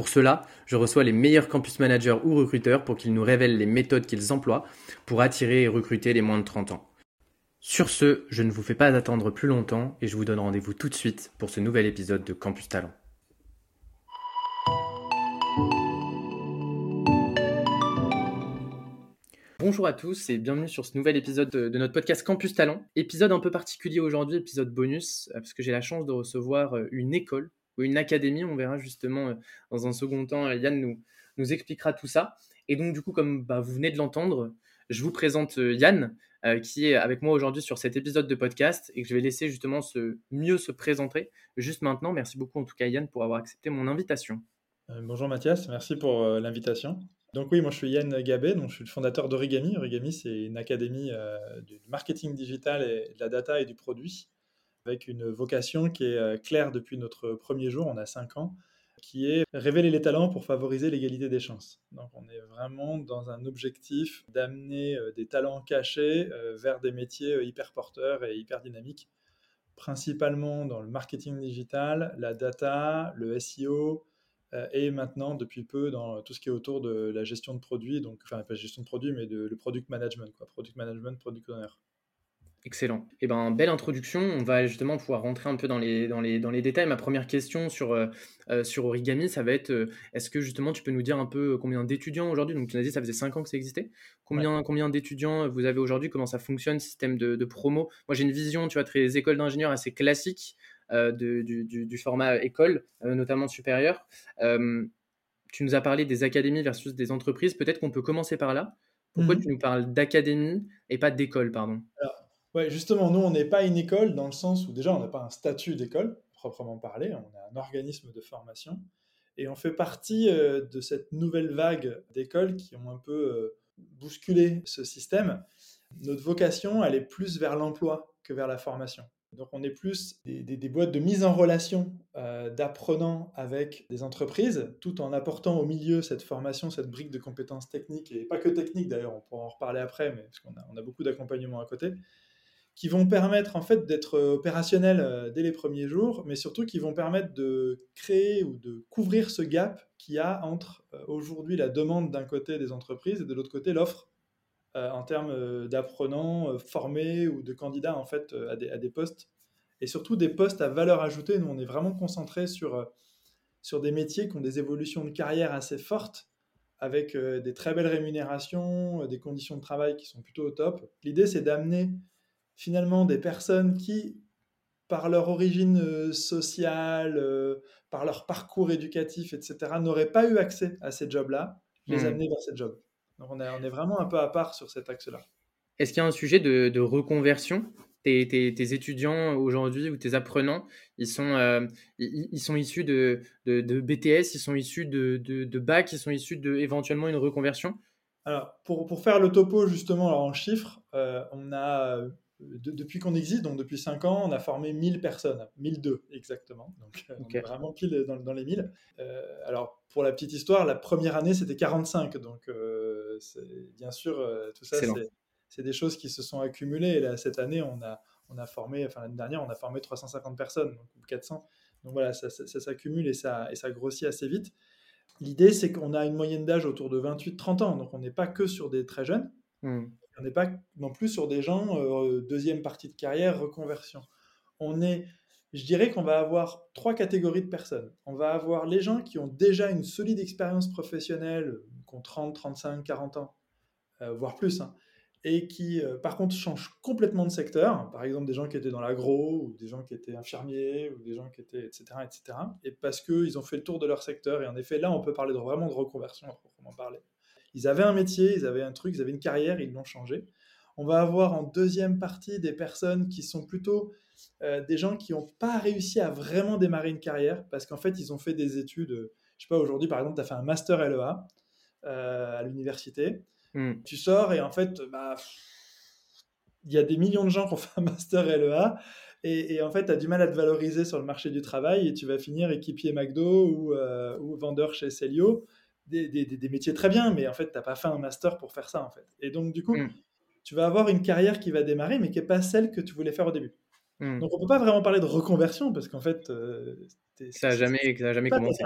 Pour cela, je reçois les meilleurs campus managers ou recruteurs pour qu'ils nous révèlent les méthodes qu'ils emploient pour attirer et recruter les moins de 30 ans. Sur ce, je ne vous fais pas attendre plus longtemps et je vous donne rendez-vous tout de suite pour ce nouvel épisode de Campus Talent. Bonjour à tous et bienvenue sur ce nouvel épisode de notre podcast Campus Talent. Épisode un peu particulier aujourd'hui, épisode bonus, euh, parce que j'ai la chance de recevoir euh, une école une académie. On verra justement euh, dans un second temps. Euh, Yann nous, expliquera tout ça. Et donc, du coup, comme bah, vous venez de l'entendre, je vous présente euh, Yann, qui est avec moi aujourd'hui sur cet épisode de podcast et que je vais laisser justement se, mieux se présenter juste maintenant. Merci beaucoup en tout cas, Yann, pour avoir accepté mon invitation. bonjour Mathias, merci pour l'invitation. Donc oui, moi je suis Yann Gabé, donc je suis le fondateur d'Origami. Origami, c'est une académie du marketing digital et de la data et du produit avec une vocation qui est euh, claire depuis notre premier jour, on a cinq ans, qui est révéler les talents pour favoriser l'égalité des chances. Donc on est vraiment dans un objectif d'amener euh, des talents cachés euh, vers des métiers hyper porteurs et hyper dynamiques, principalement dans le marketing digital, la data, le SEO, et maintenant, depuis peu, dans tout ce qui est autour de la gestion de produits, donc, enfin, pas gestion de produits, mais de, le product management, quoi, product management, product owner. Excellent. Eh ben, belle introduction. On va justement pouvoir rentrer un peu dans les, dans les, dans les détails. Ma première question sur, euh, euh, sur Origami, ça va être euh, est-ce que justement tu peux nous dire un peu combien d'étudiants aujourd'hui? Donc tu as dit ça faisait 5 ans que ça existait. Combien, combien d'étudiants vous avez aujourd'hui? Comment ça fonctionne, système de, de promo? Moi j'ai une vision, tu vois, très école d'ingénieurs assez classique de, du, du, format école, notamment supérieur. tu nous as parlé des académies versus des entreprises. Peut-être qu'on peut commencer par là. Pourquoi mmh tu nous parles d'académie et pas d'école, pardon? Ouais, justement, nous, on n'est pas une école dans le sens où déjà, on n'a pas un statut d'école, proprement parlé, on est un organisme de formation, et on fait partie euh, de cette nouvelle vague d'écoles qui ont un peu euh, bousculé ce système. Notre vocation, elle est plus vers l'emploi que vers la formation. Donc on est plus des, boîtes de mise en relation euh, d'apprenants avec des entreprises, tout en apportant au milieu cette formation, cette brique de compétences techniques, et pas que techniques d'ailleurs, on pourra en reparler après, mais parce qu'on a, on a beaucoup d'accompagnement à côté, qui vont permettre en fait d'être euh, opérationnels euh, dès les premiers jours, mais surtout qui vont permettre de créer ou de couvrir ce gap qu'il y a entre euh, aujourd'hui la demande d'un côté des entreprises et de l'autre côté l'offre en termes d'apprenants formés ou de candidats en fait à des, à des, postes et surtout des postes à valeur ajoutée. Nous, on est vraiment concentré sur, sur des métiers qui ont des évolutions de carrière assez fortes avec des très belles rémunérations, des conditions de travail qui sont plutôt au top. L'idée, c'est d'amener finalement des personnes qui, par leur origine euh, sociale, euh, par leur parcours éducatif, etc., n'auraient pas eu accès à ces jobs-là, les hmm. amener vers ces jobs. Donc on est, on est, vraiment un peu à part sur cet axe-là. Est-ce qu'il y a un sujet de, reconversion? Tes, tes, étudiants aujourd'hui ou tes apprenants, ils sont, euh, ils, sont issus de, de, BTS, ils sont issus de, de, bac, ils sont issus de éventuellement une reconversion? Alors, pour, pour, faire le topo justement alors en chiffres, on a depuis qu'on existe, donc depuis 5 ans, on a formé 1000 personnes, 1002 exactement, donc euh, on est vraiment pile dans, les 1000. Euh, alors pour la petite histoire, la première année c'était 45, donc euh, bien sûr tout ça c'est des choses qui se sont accumulées. Et là, cette année on a, on a formé, enfin l'année dernière on a formé 350 personnes, donc 400. Donc voilà, ça, s'accumule et ça, et ça grossit assez vite. L'idée c'est qu'on a une moyenne d'âge autour de 28-30 ans, donc on n'est pas que sur des très jeunes. Hmm. On n'est pas non plus sur des gens, euh, deuxième partie de carrière, reconversion. On est, je dirais qu'on va avoir trois catégories de personnes. On va avoir les gens qui ont déjà une solide expérience professionnelle, qui ont 30, 35, 40 ans, euh, voire plus, hein, et qui, euh, par contre, changent complètement de secteur. Par exemple, des gens qui étaient dans l'agro, ou des gens qui étaient infirmiers, ou des gens qui étaient, etc., etc. Et parce qu'ils ont fait le tour de leur secteur. Et en effet, là, on peut parler de, vraiment de reconversion, à proprement parler. Ils avaient un métier, ils avaient un truc, ils avaient une carrière, ils l'ont changé. On va avoir en deuxième partie des personnes qui sont plutôt euh, des gens qui n'ont pas réussi à vraiment démarrer une carrière parce qu'en fait, ils ont fait des études. Euh, je sais pas, aujourd'hui, par exemple, tu as fait un master LEA euh, à l'université. Hmm. Tu sors et en fait, bah, il y a des millions de gens qui ont fait un master LEA et, en fait, tu as du mal à te valoriser sur le marché du travail et tu vas finir équipier McDo ou, ou vendeur chez Celio. Des, des, des, métiers très bien, mais en fait, tu n'as pas fait un master pour faire ça. En fait. Et donc, du coup, mm. tu vas avoir une carrière qui va démarrer, mais qui n'est pas celle que tu voulais faire au début. Mm. Donc, on ne peut pas vraiment parler de reconversion parce qu'en fait, euh, ça n'a jamais, jamais commencé.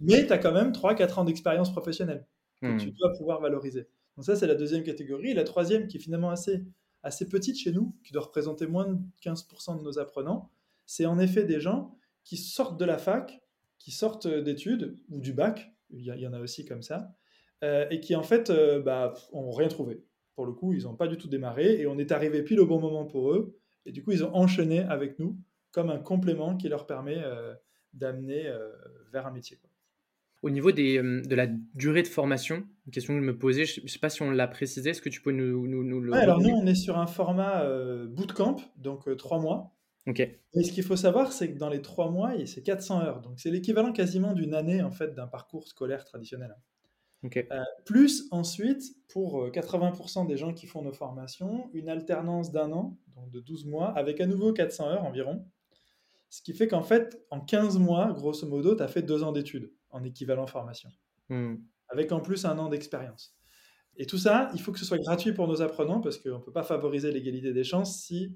Mais tu as quand même 3-4 ans d'expérience professionnelle que mm. tu dois pouvoir valoriser. Donc, ça, c'est la deuxième catégorie. Et la troisième, qui est finalement assez assez petite chez nous, qui doit représenter moins de 15% de nos apprenants, c'est en effet des gens qui sortent de la fac, qui sortent d'études, ou du bac, il y, en a aussi comme ça, euh, et qui en fait euh, bah, ont rien trouvé. Pour le coup, ils n'ont pas du tout démarré, et on est arrivé pile au bon moment pour eux, et du coup, ils ont enchaîné avec nous comme un complément qui leur permet euh, d'amener vers un métier. Au niveau des, euh, de la durée de formation, une question que je me posais, je ne sais pas si on l'a précisé, est-ce que tu peux nous, nous, nous le... alors nous, on est sur un format euh, bootcamp, donc euh, trois mois. Ok. Et ce qu'il faut savoir, c'est que dans les trois mois, c'est 400 heures. Donc c'est l'équivalent quasiment d'une année en fait d'un parcours scolaire traditionnel. Ok. plus ensuite, pour 80% des gens qui font nos formations, une alternance d'un an, donc de 12 mois, avec à nouveau 400 heures environ. Ce qui fait qu'en fait, en 15 mois, grosso modo, tu as fait deux ans d'études en équivalent formation, hmm. avec en plus un an d'expérience. Et tout ça, il faut que ce soit gratuit pour nos apprenants parce qu'on ne peut pas favoriser l'égalité des chances si euh,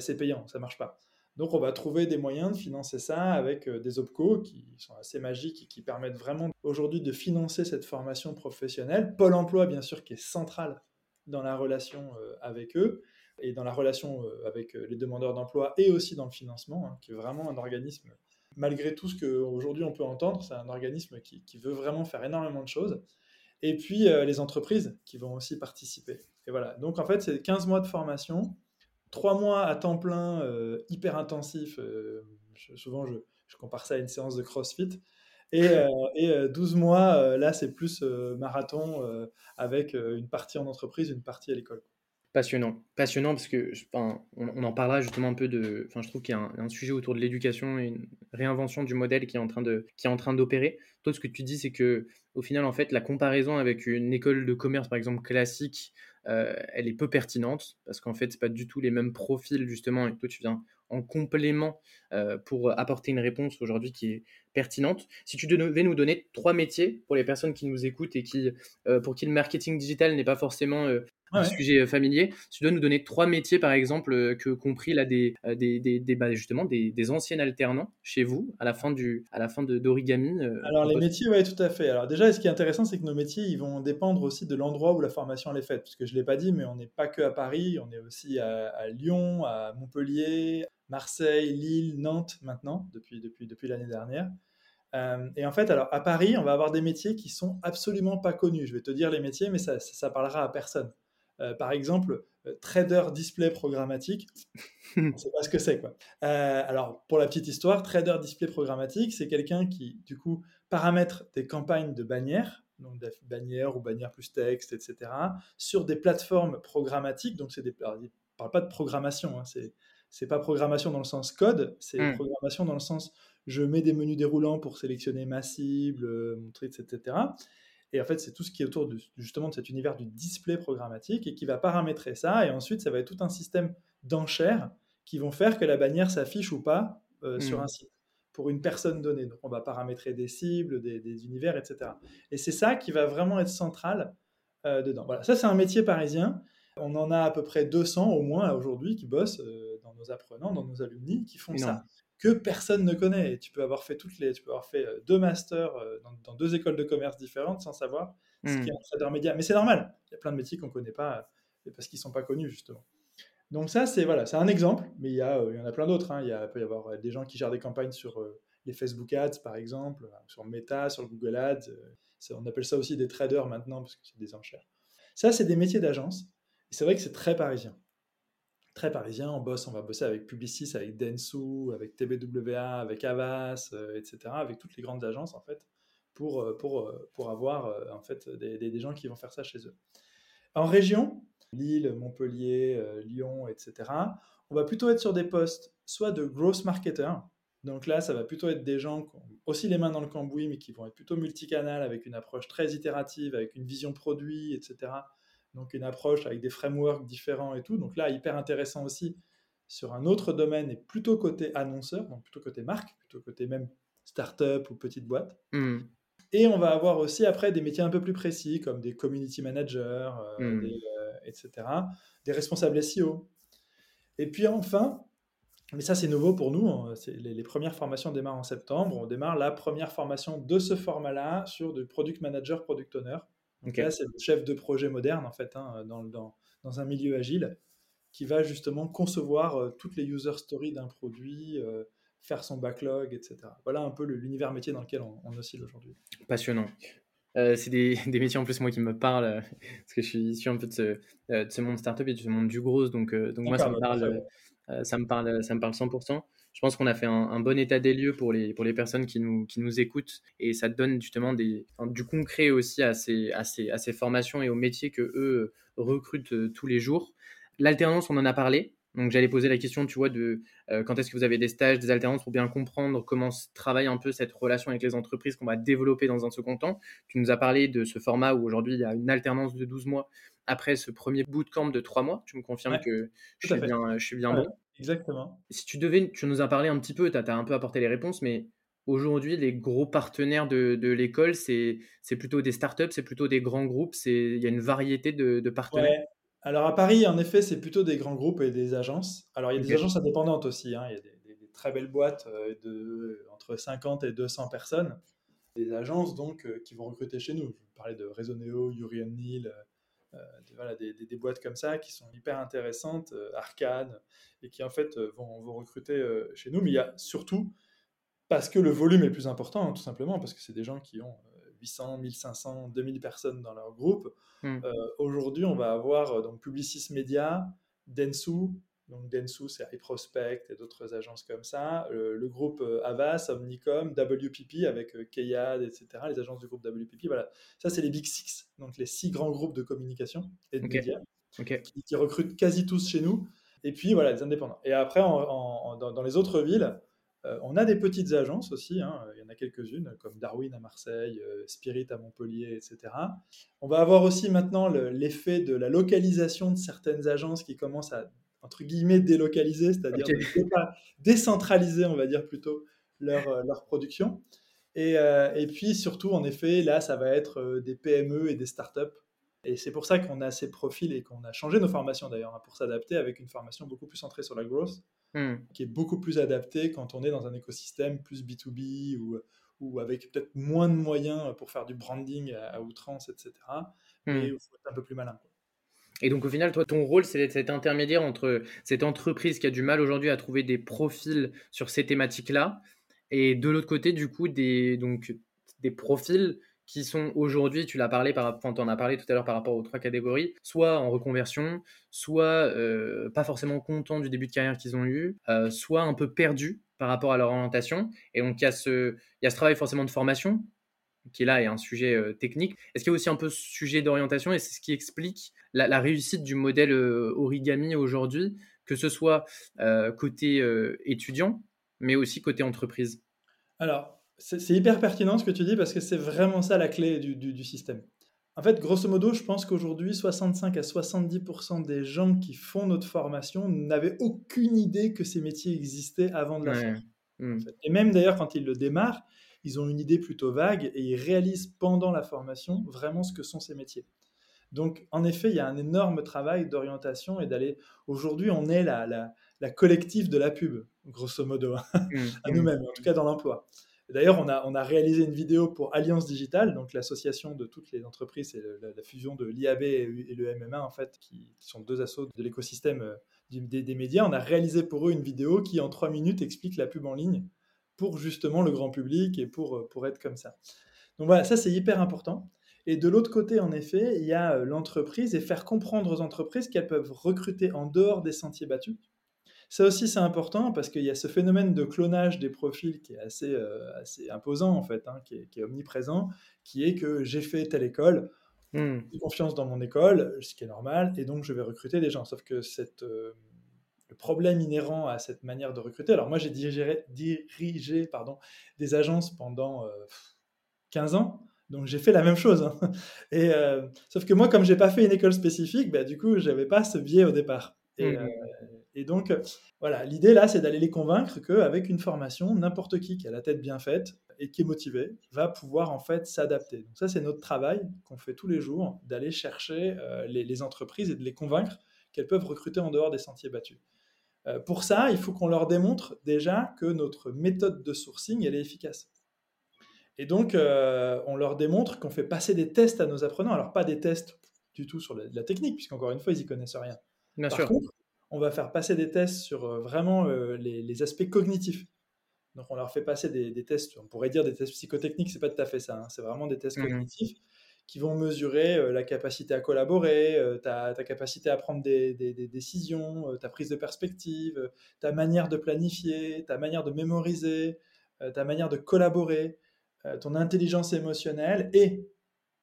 c'est payant, ça marche pas. Donc on va trouver des moyens de financer ça avec euh, des OPCO qui sont assez magiques et qui permettent vraiment aujourd'hui de financer cette formation professionnelle. Pôle Emploi, bien sûr, qui est central dans la relation euh, avec eux et dans la relation avec les demandeurs d'emploi et aussi dans le financement, hein, qui est vraiment un organisme malgré tout ce qu'aujourd'hui on peut entendre, c'est un organisme qui, veut vraiment faire énormément de choses. Et puis euh, les entreprises qui vont aussi participer. Et voilà, donc en fait c'est 15 mois de formation, 3 mois à temps plein euh, hyper intensif. Euh, souvent je, compare ça à une séance de CrossFit. Et, et 12 mois, là c'est plus marathon avec une partie en entreprise, une partie à l'école. Passionnant, passionnant parce que on, en parlera justement un peu de. Enfin, je trouve qu'il y a un, sujet autour de l'éducation et une réinvention du modèle qui est en train de qui est en train d'opérer. Toi, ce que tu dis, c'est que au final, en fait, la comparaison avec une école de commerce, par exemple classique, euh, elle est peu pertinente parce qu'en fait, c'est pas du tout les mêmes profils justement. Et toi, tu viens en complément euh, pour apporter une réponse aujourd'hui qui est pertinente. Si tu devais nous donner trois métiers pour les personnes qui nous écoutent et qui, euh, pour qui le marketing digital n'est pas forcément un sujet euh, familier. Tu dois nous donner trois métiers, par exemple, euh, que compris là des, euh, des, des, bah, justement des, des, anciens alternants chez vous à la fin du à la fin de d'origami. Alors les métiers, oui, tout à fait. Alors déjà, ce qui est intéressant, c'est que nos métiers, ils vont dépendre aussi de l'endroit où la formation elle est faite, parce que je l'ai pas dit, mais on n'est pas que à Paris, on est aussi à, Lyon, à Montpellier, Marseille, Lille, Nantes maintenant depuis depuis depuis l'année dernière. et en fait, alors à Paris, on va avoir des métiers qui sont absolument pas connus. Je vais te dire les métiers, mais ça, ça, ça parlera à personne. Euh, par exemple, euh, trader display programmatique, on ne sait pas ce que c'est. quoi. Euh, alors, pour la petite histoire, trader display programmatique, c'est quelqu'un qui, du coup, paramètre des campagnes de bannières, donc bannières ou bannières plus texte, etc., sur des plateformes programmatiques. Donc, c'est des, ne parle pas de programmation, hein, c'est c'est pas programmation dans le sens code, c'est hmm. programmation dans le sens je mets des menus déroulants pour sélectionner ma cible, montrer, etc. Et en fait, c'est tout ce qui est autour de, justement de cet univers du display programmatique et qui va paramétrer ça. Et ensuite, ça va être tout un système d'enchères qui vont faire que la bannière s'affiche ou pas euh, sur hmm. un site pour une personne donnée. Donc, on va paramétrer des cibles, des, univers, etc. Et c'est ça qui va vraiment être central euh, dedans. Voilà, ça, c'est un métier parisien. On en a à peu près 200 au moins aujourd'hui qui bossent euh, dans nos apprenants, dans nos alumni, qui font ça que personne ne connaît. tu peux avoir fait toutes les, tu peux avoir fait euh, deux masters euh, dans, deux écoles de commerce différentes sans savoir ce hmm. qu'est un trader média. Mais c'est normal. Il y a plein de métiers qu'on ne connaît pas euh, parce qu'ils ne sont pas connus justement. Donc ça, c'est voilà, c'est un exemple, mais il y, a, il y en a plein d'autres. Hein. Il, y a, peut y avoir des gens qui gèrent des campagnes sur les Facebook Ads, par exemple, sur Meta, sur Google Ads. on appelle ça aussi des traders maintenant parce que c'est des enchères. Ça, c'est des métiers d'agence. Et c'est vrai que c'est très parisien très parisien. On bosse, on va bosser avec Publicis, avec Densu, avec TBWA, avec Avas, euh, etc., avec toutes les grandes agences en fait, pour, euh, pour, euh, pour avoir en fait des, des, gens qui vont faire ça chez eux. En région, Lille, Montpellier, Lyon, etc., on va plutôt être sur des postes soit de growth marketer, donc là, ça va plutôt être des gens qui ont aussi les mains dans le cambouis, mais qui vont être plutôt multicanal, avec une approche très itérative, avec une vision produit, etc., donc une approche avec des frameworks différents et tout. Donc là, hyper intéressant aussi sur un autre domaine et plutôt côté annonceur, donc plutôt côté marque, plutôt côté même start-up ou petite boîte. Hmm. Et on va avoir aussi après des métiers un peu plus précis comme des community managers, euh, hmm. euh, etc., des responsables SEO. Et puis enfin, mais ça c'est nouveau pour nous, hein, les, les, premières formations démarrent en septembre, on démarre la première formation de ce format-là sur du product manager, product owner. Donc là c'est le chef de projet moderne en fait, hein, dans, dans, dans, un milieu agile, qui va justement concevoir euh, toutes les user stories d'un produit, faire son backlog, etc. Voilà un peu l'univers métier dans lequel on, oscille aujourd'hui. Passionnant. Euh, c'est des, des, métiers en plus moi qui me parlent euh, parce que je suis issu un peu de ce, euh, de ce monde startup et de ce monde du gros donc, donc moi ça me, parle, ça. me parle ça me parle 100% je pense qu'on a fait un, bon état des lieux pour les, pour les personnes qui nous, qui nous écoutent et ça donne justement des, du concret aussi à ces, à, ces, à ces formations et aux métiers que eux recrutent tous les jours. L'alternance on en a parlé donc j'allais poser la question, tu vois, de euh, quand est-ce que vous avez des stages, des alternances pour bien comprendre comment travaille un peu cette relation avec les entreprises qu'on va développer dans un second temps. Tu nous as parlé de ce format où aujourd'hui il y a une alternance de 12 mois après ce premier bootcamp de 3 mois. Tu me confirmes que je suis, bien, je suis, bien, bon. Exactement. Si tu devais, tu nous as parlé un petit peu, tu as, un peu apporté les réponses, mais aujourd'hui, les gros partenaires de, de l'école, c'est plutôt des startups, c'est plutôt des grands groupes, il y a une variété de, de partenaires. Alors à Paris, en effet, c'est plutôt des grands groupes et des agences. Alors il y a des agences indépendantes aussi. Hein. Il y a des, très belles boîtes euh, de entre 50 et 200 personnes. Des agences donc euh, qui vont recruter chez nous. Je parlais de Resoneo, Yuri euh, voilà, des, boîtes comme ça qui sont hyper intéressantes, Arcane, et qui en fait vont, vont recruter chez nous. Mais il y a surtout parce que le volume est plus important, hein, tout simplement, parce que c'est des gens qui ont 800, 1500, 2000 personnes dans leur groupe. Hmm. Euh, aujourd'hui, on va avoir euh, donc Publicis Media, Densu, donc Densu c'est iProspect et d'autres agences comme ça, le, groupe euh, Avas, Omnicom, WPP avec Keyad, etc., les agences du groupe WPP, voilà. Ça, c'est les Big Six, donc les six grands groupes de communication et de médias Qui, recrutent quasi tous chez nous. Et puis, voilà, les indépendants. Et après, dans, dans, les autres villes, euh, on a des petites agences aussi, hein. il y en a quelques-unes, comme Darwin à Marseille, euh, Spirit à Montpellier, etc. On va avoir aussi maintenant l'effet de la localisation de certaines agences qui commencent à, entre guillemets, délocaliser, c'est-à-dire décentraliser, on va dire plutôt, leur, euh, production. Et, et, puis surtout, en effet, là, ça va être des PME et des startups et c'est pour ça qu'on a ces profils et qu'on a changé nos formations d'ailleurs hein, pour s'adapter avec une formation beaucoup plus centrée sur la growth, hmm. qui est beaucoup plus adaptée quand on est dans un écosystème plus B2B ou, ou avec peut-être moins de moyens pour faire du branding à, outrance, etc. Mais il faut être un peu plus malin. Et donc au final, toi, ton rôle, c'est d'être cet intermédiaire entre cette entreprise qui a du mal aujourd'hui à trouver des profils sur ces thématiques-là, et de l'autre côté, du coup, des, donc, des profils qui sont aujourd'hui, tu l'as parlé, par, enfin, en as parlé tout à l'heure par rapport aux trois catégories, soit en reconversion, soit euh, pas forcément contents du début de carrière qu'ils ont eu, euh, soit un peu perdus par rapport à leur orientation. Et donc il y a ce, travail forcément de formation qui est là et un sujet euh, technique. Est-ce qu'il y a aussi un peu ce sujet d'orientation et c'est ce qui explique la, réussite du modèle origami aujourd'hui, que ce soit côté étudiant, mais aussi côté entreprise? Alors, c'est hyper pertinent ce que tu dis parce que c'est vraiment ça la clé du, système. En fait, grosso modo, je pense qu'aujourd'hui, 65 à 70% des gens qui font notre formation n'avaient aucune idée que ces métiers existaient avant de la faire. Hmm. Et même d'ailleurs, quand ils le démarrent, ils ont une idée plutôt vague et ils réalisent pendant la formation vraiment ce que sont ces métiers. Donc, en effet, il y a un énorme travail d'orientation et d'aller. Aujourd'hui, on est la, la, collective de la pub, grosso modo, hein, hmm. à nous-mêmes, en tout cas dans l'emploi. D'ailleurs, on a, réalisé une vidéo pour Alliance Digitale, donc l'association de toutes les entreprises, c'est la, fusion de l'IAB et, le MMA, en fait, qui, sont deux assos de l'écosystème euh, des, médias. On a réalisé pour eux une vidéo qui, en trois minutes, explique la pub en ligne pour justement le grand public et pour, euh, pour être comme ça. Donc voilà, ça c'est hyper important. Et de l'autre côté, en effet, il y a euh, l'entreprise et faire comprendre aux entreprises qu'elles peuvent recruter en dehors des sentiers battus ça aussi, c'est important parce qu'il y a ce phénomène de clonage des profils qui est assez, euh, assez imposant, en fait, hein, qui, est, omniprésent, qui est que j'ai fait telle école, mmh. j'ai confiance dans mon école, ce qui est normal, et donc je vais recruter des gens. Sauf que cette, euh, le problème inhérent à cette manière de recruter, alors moi j'ai dirigé, dirigé pardon, des agences pendant 15 euh, ans, Donc j'ai fait la même chose. Hein. Et, sauf que moi, comme j'ai pas fait une école spécifique, bah, du coup, j'avais pas ce biais au départ. Et, mmh. Et donc, voilà, l'idée là, c'est d'aller les convaincre qu'avec une formation, n'importe qui qui a la tête bien faite et qui est motivé va pouvoir en fait s'adapter. Donc ça, c'est notre travail qu'on fait tous les jours, d'aller chercher les, les, entreprises et de les convaincre qu'elles peuvent recruter en dehors des sentiers battus. Euh, pour ça, il faut qu'on leur démontre déjà que notre méthode de sourcing, elle est efficace. Et donc, euh, on leur démontre qu'on fait passer des tests à nos apprenants. Alors, pas des tests du tout sur la, technique, puisqu'encore une fois, ils n'y connaissent rien. Bien Par sûr. contre, on va faire passer des tests sur euh, vraiment les, aspects cognitifs. Donc, on leur fait passer des, tests, on pourrait dire des tests psychotechniques, c'est pas tout à fait ça, hein. c'est vraiment des tests mmh cognitifs qui vont mesurer euh, la capacité à collaborer, euh, ta, capacité à prendre des, décisions, euh, ta prise de perspective, ta manière de planifier, ta manière de mémoriser, ta manière de collaborer, ton intelligence émotionnelle et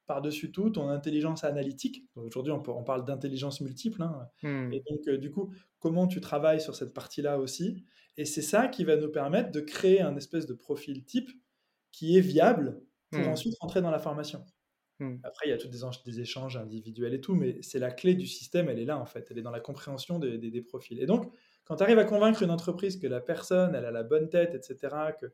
par-dessus tout ton intelligence analytique. Aujourd'hui, on, parle d'intelligence multiple. Hein. Hmm. Et donc, du coup, comment tu travailles sur cette partie-là aussi. Et c'est ça qui va nous permettre de créer un espèce de profil type qui est viable pour hmm. ensuite rentrer dans la formation. Mmh. Après, il y a tous des, échanges individuels et tout, mais c'est la clé du système, elle est là en fait, elle est dans la compréhension des, profils. Et donc, quand tu arrives à convaincre une entreprise que la personne, elle a la bonne tête, etc., que,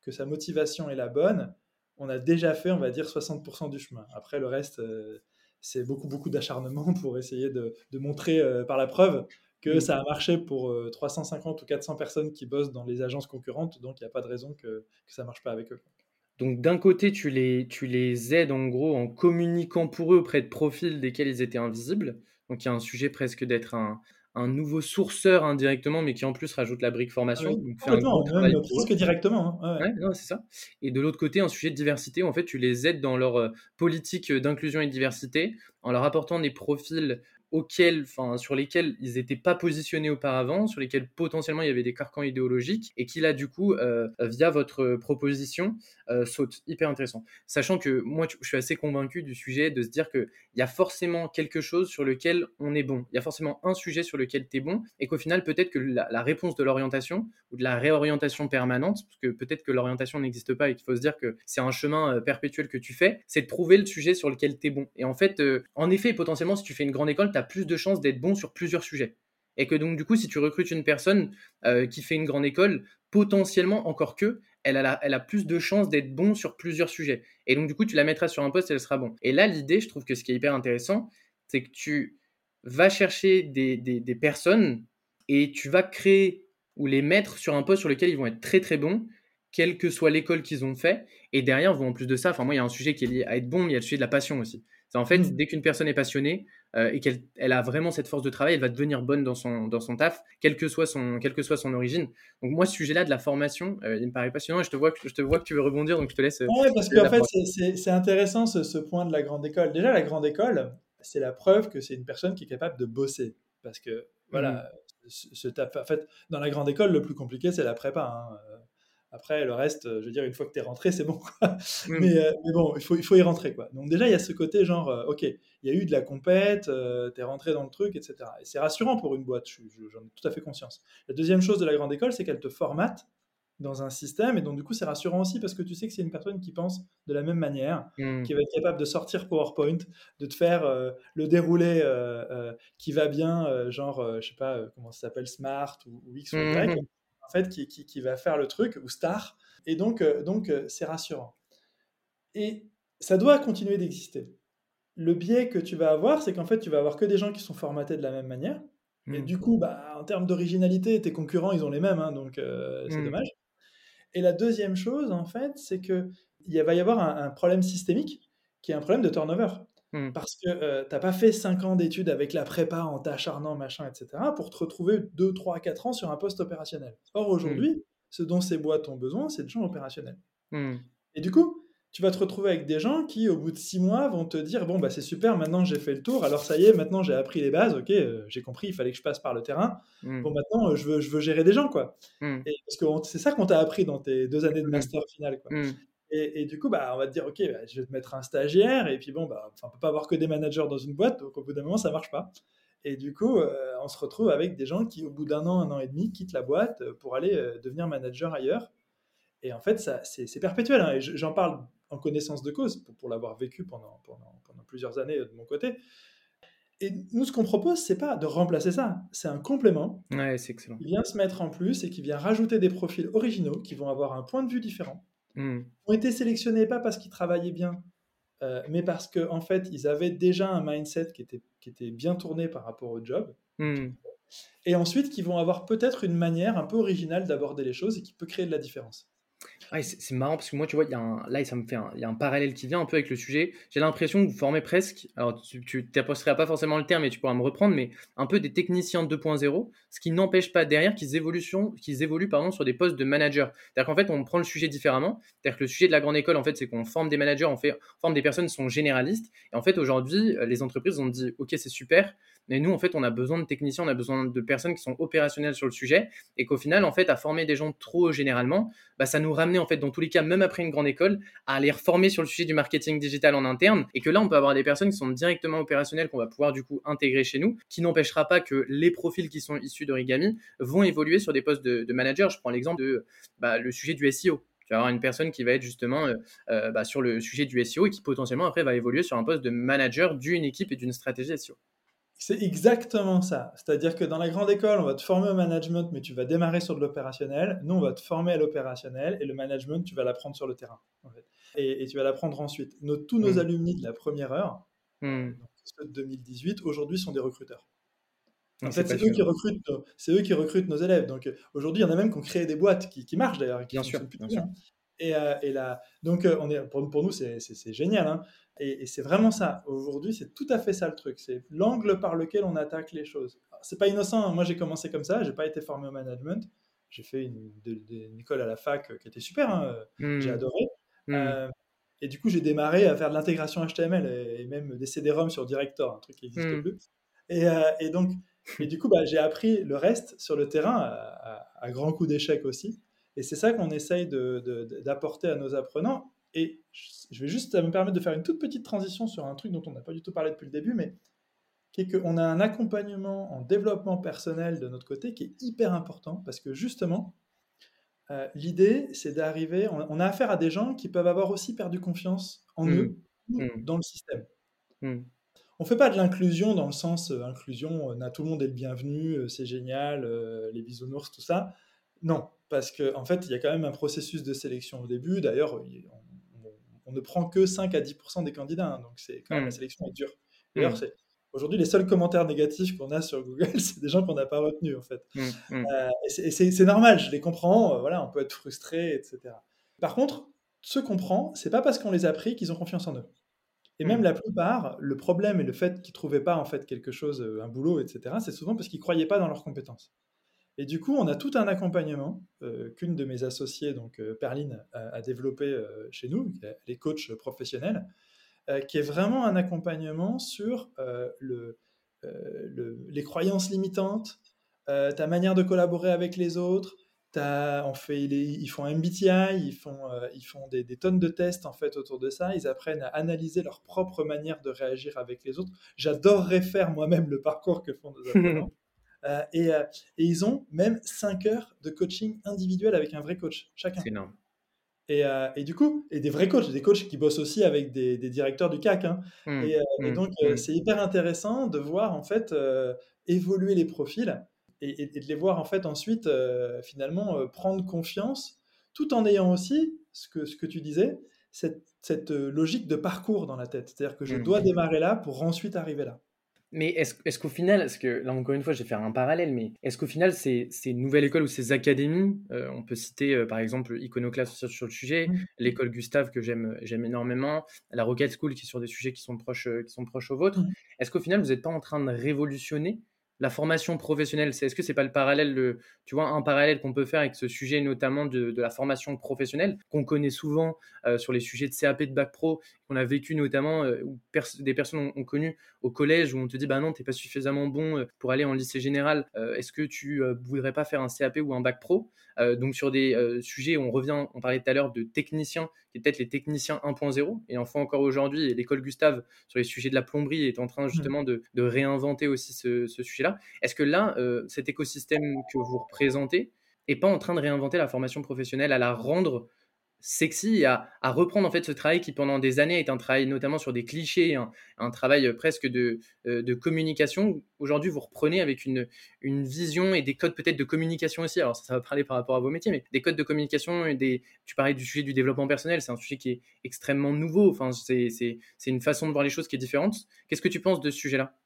que sa motivation est la bonne, on a déjà fait, on va dire, 60% du chemin. Après, le reste, euh, c'est beaucoup, beaucoup d'acharnement pour essayer de, montrer euh, par la preuve que mmh. ça a marché pour 350 euh, ou 400 personnes qui bossent dans les agences concurrentes, donc il n'y a pas de raison que, que ça ne marche pas avec eux. Donc d'un côté, tu les, tu les aides en gros en communiquant pour eux auprès de profils desquels ils étaient invisibles. Donc il y a un sujet presque d'être un, un nouveau sourceur indirectement, mais qui en plus rajoute la brique formation. donc un même presque directement. Hein. Ouais. c'est ça. Et de l'autre côté, un sujet de diversité, où en fait, tu les aides dans leur euh, politique d'inclusion et de diversité, en leur apportant des profils auxquels, enfin, sur lesquels ils n'étaient pas positionnés auparavant, sur lesquels potentiellement il y avait des carcans idéologiques, et qui là, du coup, euh, via votre proposition, euh, saute. Hyper intéressant. Sachant que moi, je suis assez convaincu du sujet de se dire qu'il y a forcément quelque chose sur lequel on est bon. Il y a forcément un sujet sur lequel tu es bon, et qu'au final, peut-être que la, réponse de l'orientation, ou de la réorientation permanente, parce que peut-être que l'orientation n'existe pas et qu'il faut se dire que c'est un chemin euh, perpétuel que tu fais, c'est de trouver le sujet sur lequel tu es bon. Et en fait, en effet, potentiellement, si tu fais une grande école, plus de chances d'être bon sur plusieurs sujets. Et que donc, du coup, si tu recrutes une personne euh, qui fait une grande école, potentiellement, encore que, elle a, elle a plus de chances d'être bon sur plusieurs sujets. Et donc, du coup, tu la mettras sur un poste et elle sera bon. Et là, l'idée, je trouve que ce qui est hyper intéressant, c'est que tu vas chercher des, des, personnes et tu vas créer ou les mettre sur un poste sur lequel ils vont être très très bons, quelle que soit l'école qu'ils ont fait. Et derrière, en plus de ça, enfin moi, il y a un sujet qui est lié à être bon, mais il y a le sujet de la passion aussi. C'est en fait, mmh. dès qu'une personne est passionnée euh, et qu'elle elle a vraiment cette force de travail, elle va devenir bonne dans son, dans son taf, quelle que, soit son, quelle que soit son origine. Donc moi, ce sujet-là de la formation, euh, il me paraît passionnant et je te, vois que, je te vois que tu veux rebondir, donc je te laisse. Euh, oui, parce qu'en fait, c'est intéressant ce, ce, point de la grande école. Déjà, la grande école, c'est la preuve que c'est une personne qui est capable de bosser. Parce que, voilà, mmh. ce, en fait, dans la grande école, le plus compliqué, c'est la prépa. Hein. Après, le reste, je veux dire, une fois que tu es rentré, c'est bon. Mm. Mais, euh, mais, bon, il faut, il faut y rentrer. Quoi. Donc déjà, il y a ce côté genre, euh, OK, il y a eu de la compète, euh, tu es rentré dans le truc, etc. Et c'est rassurant pour une boîte, j'en ai tout à fait conscience. La deuxième chose de la grande école, c'est qu'elle te formate dans un système. Et donc, du coup, c'est rassurant aussi parce que tu sais que c'est une personne qui pense de la même manière, mm. qui va être capable de sortir PowerPoint, de te faire le déroulé qui va bien, genre, je sais pas comment ça s'appelle, Smart ou, X ou Y. Mm fait, qui, va faire le truc, ou Star. Et donc, euh, donc euh, c'est rassurant. Et ça doit continuer d'exister. Le biais que tu vas avoir, c'est qu'en fait, tu vas avoir que des gens qui sont formatés de la même manière. Et hmm. du coup, bah, en termes d'originalité, tes concurrents, ils ont les mêmes, hein, donc euh, c'est hmm. dommage. Et la deuxième chose, en fait, c'est qu'il va y avoir un, problème systémique qui est un problème de turnover. Mmh. Parce que euh, tu n'as pas fait 5 ans d'études avec la prépa en t'acharnant, machin, etc., pour te retrouver 2, 3, 4 ans sur un poste opérationnel. Or, mmh. aujourd'hui, ce dont ces boîtes ont besoin, c'est de gens opérationnels. Mmh. Et du coup, tu vas te retrouver avec des gens qui, au bout de 6 mois, vont te dire Bon, bah, c'est super, maintenant j'ai fait le tour, alors ça y est, maintenant j'ai appris les bases, ok, euh, j'ai compris, il fallait que je passe par le terrain. Bon, maintenant, euh, je, veux, je veux gérer des gens, quoi. Et parce que c'est ça qu'on t'a appris dans tes deux années de master final, quoi. Et, du coup, bah, on va te dire, OK, bah, je vais te mettre un stagiaire, et puis bon, bah, on ne peut pas avoir que des managers dans une boîte, donc au bout d'un moment, ça ne marche pas. Et du coup, euh, on se retrouve avec des gens qui, au bout d'un an, un an et demi, quittent la boîte pour aller euh, devenir manager ailleurs. Et en fait, c'est perpétuel. Hein, et j'en parle en connaissance de cause, pour, l'avoir vécu pendant, pendant, pendant, plusieurs années de mon côté. Et nous, ce qu'on propose, c'est pas de remplacer ça, c'est un complément. Ouais, c'est excellent. Qui vient se mettre en plus et qui vient rajouter des profils originaux qui vont avoir un point de vue différent. Mmh. ont été sélectionnés pas parce qu'ils travaillaient bien, euh, mais parce qu'en en fait, ils avaient déjà un mindset qui était, qui était bien tourné par rapport au job. Mmh. Et ensuite, qui vont avoir peut-être une manière un peu originale d'aborder les choses et qui peut créer de la différence c'est marrant parce que moi, tu vois, y a là, ça me fait il y a un parallèle qui vient un peu avec le sujet. J'ai l'impression que vous formez presque, alors tu ne pas forcément le terme et tu pourras me reprendre, mais un peu des techniciens 2.0, ce qui n'empêche pas derrière qu'ils évoluent, qu'ils évoluent pardon, sur des postes de manager. C'est-à-dire qu'en fait, on prend le sujet différemment. C'est-à-dire que le sujet de la grande école, en fait, c'est qu'on forme des managers, on, fait, on forme des personnes qui sont généralistes. Et en fait, aujourd'hui, les entreprises ont dit, OK, c'est super, mais nous, en fait, on a besoin de techniciens, on a besoin de personnes qui sont opérationnelles sur le sujet, et qu'au final, en fait, à former des gens trop généralement, bah, ça nous ramenait, en fait, dans tous les cas, même après une grande école, à les reformer sur le sujet du marketing digital en interne, et que là, on peut avoir des personnes qui sont directement opérationnelles qu'on va pouvoir du coup intégrer chez nous, qui n'empêchera pas que les profils qui sont issus d'Origami vont évoluer sur des postes de, manager. Je prends l'exemple de bah, le sujet du SEO tu vas avoir une personne qui va être justement euh, euh, bah, sur le sujet du SEO et qui potentiellement après va évoluer sur un poste de manager d'une équipe et d'une stratégie SEO. C'est exactement ça. C'est-à-dire que dans la grande école, on va te former au management, mais tu vas démarrer sur de l'opérationnel. Nous, on va te former à l'opérationnel et le management, tu vas l'apprendre sur le terrain. et, tu vas l'apprendre ensuite. tous nos hmm. alumni de la première heure, mmh. ceux de 2018, aujourd'hui sont des recruteurs. En fait, c'est eux, qui recrutent, c'est eux qui recrutent nos élèves. Donc aujourd'hui, il y en a même qui ont créé des boîtes qui, marchent d'ailleurs. Bien sûr. Bien sûr. Et, euh, et, donc euh, on est, pour, pour nous, c'est génial. Hein. Et, c'est vraiment ça. Aujourd'hui, c'est tout à fait ça le truc. C'est l'angle par lequel on attaque les choses. C'est pas innocent. Hein. Moi, j'ai commencé comme ça. J'ai pas été formé au management. J'ai fait une, école à la fac qui était super. Hein. Mmh. J'ai adoré. Mmh. Euh, et du coup, j'ai démarré à faire de l'intégration HTML et, même des CD-ROM sur Director, un truc qui n'existe mmh. plus. Et, et, donc, et du coup, bah, j'ai appris le reste sur le terrain à, à, grands coups d'échec aussi. Et c'est ça qu'on essaye d'apporter à nos apprenants. Et je vais juste me permettre de faire une toute petite transition sur un truc dont on n'a pas du tout parlé depuis le début, mais qui est qu'on a un accompagnement en développement personnel de notre côté qui est hyper important parce que justement, euh, l'idée, c'est d'arriver, on, a affaire à des gens qui peuvent avoir aussi perdu confiance en mmh. eux, mmh. dans le système. Mmh. On ne fait pas de l'inclusion dans le sens euh, inclusion, euh, tout le monde est le bienvenu, c'est génial, les bisounours, tout ça. Non, parce qu'en en fait, il y a quand même un processus de sélection au début. D'ailleurs, on, ne prend que 5 à 10% des candidats, hein, donc c'est quand même la mmh. sélection est dure. D'ailleurs, mmh. Aujourd'hui, les seuls commentaires négatifs qu'on a sur Google, c'est des gens qu'on n'a pas retenus, en fait. Mmh, euh, et c'est normal, je les comprends, euh, voilà, on peut être frustré, etc. Par contre, ceux qu'on prend, c'est pas parce qu'on les a pris qu'ils ont confiance en eux. Et même la plupart, le problème et le fait qu'ils trouvaient pas en fait quelque chose, euh, un boulot, etc., c'est souvent parce qu'ils croyaient pas dans leurs compétences. Et du coup, on a tout un accompagnement euh, qu'une de mes associées, donc euh, Perline, a, développé euh, chez nous, les coachs professionnels, qui est vraiment un accompagnement sur le, les croyances limitantes, ta manière de collaborer avec les autres. On fait, ils font un MBTI, ils font, ils font des, des, tonnes de tests en fait autour de ça. Ils apprennent à analyser leur propre manière de réagir avec les autres. J'adorerais faire moi-même le parcours que font nos apprenants. Euh, euh, et, ils ont même 5 heures de coaching individuel avec un vrai coach, chacun. C'est énorme. Et, euh, et, du coup, et des vrais coachs, des coachs qui bossent aussi avec des, directeurs du CAC. Hein. Mmh. et, mmh. donc, mmh. c'est hyper intéressant de voir en fait évoluer les profils et, de les voir en fait ensuite finalement prendre confiance, tout en ayant aussi ce que, ce que tu disais, cette, cette logique de parcours dans la tête. C'est-à-dire que je dois démarrer là pour ensuite arriver là. Mais est-ce qu'au final, est-ce que là encore une fois, je vais faire un parallèle, mais est-ce qu'au final, ces, ces, nouvelles écoles ou ces académies, euh, on peut citer euh, par exemple Iconoclast sur, sur le sujet, mmh. l'école Gustave que j'aime énormément, la Rocket School qui est sur des sujets qui sont proches, euh, qui sont proches aux vôtres, mmh. est-ce qu'au final, vous n'êtes pas en train de révolutionner la formation professionnelle? Est-ce que c'est pas le parallèle le, tu vois un parallèle qu'on peut faire avec ce sujet notamment de, la formation professionnelle qu'on connaît souvent euh, sur les sujets de CAP de bac pro qu'on a vécu notamment euh, des personnes ont, connu au collège où on te dit bah non t'es pas suffisamment bon euh, pour aller en lycée général est-ce que tu voudrais pas faire un CAP ou un bac pro? Donc sur des sujets on revient on parlait tout à l'heure de techniciens qui est peut-être les techniciens 1.0 et enfin encore aujourd'hui l'école Gustave sur les sujets de la plomberie est en train mmh. justement de, réinventer aussi ce sujet là est-ce que là, euh, cet écosystème que vous représentez n'est pas en train de réinventer la formation professionnelle, à la rendre sexy et à, reprendre en fait ce travail qui pendant des années est un travail notamment sur des clichés, un, travail euh, presque de, euh, de communication. Aujourd'hui, vous reprenez avec une, une vision et des codes peut-être de communication aussi. Alors ça, va parler par rapport à vos métiers, mais des codes de communication et des. Tu parlais du sujet du développement personnel, c'est un sujet qui est extrêmement nouveau. Enfin, c'est une façon de voir les choses qui est différente. Qu'est-ce que tu penses de ce sujet-là?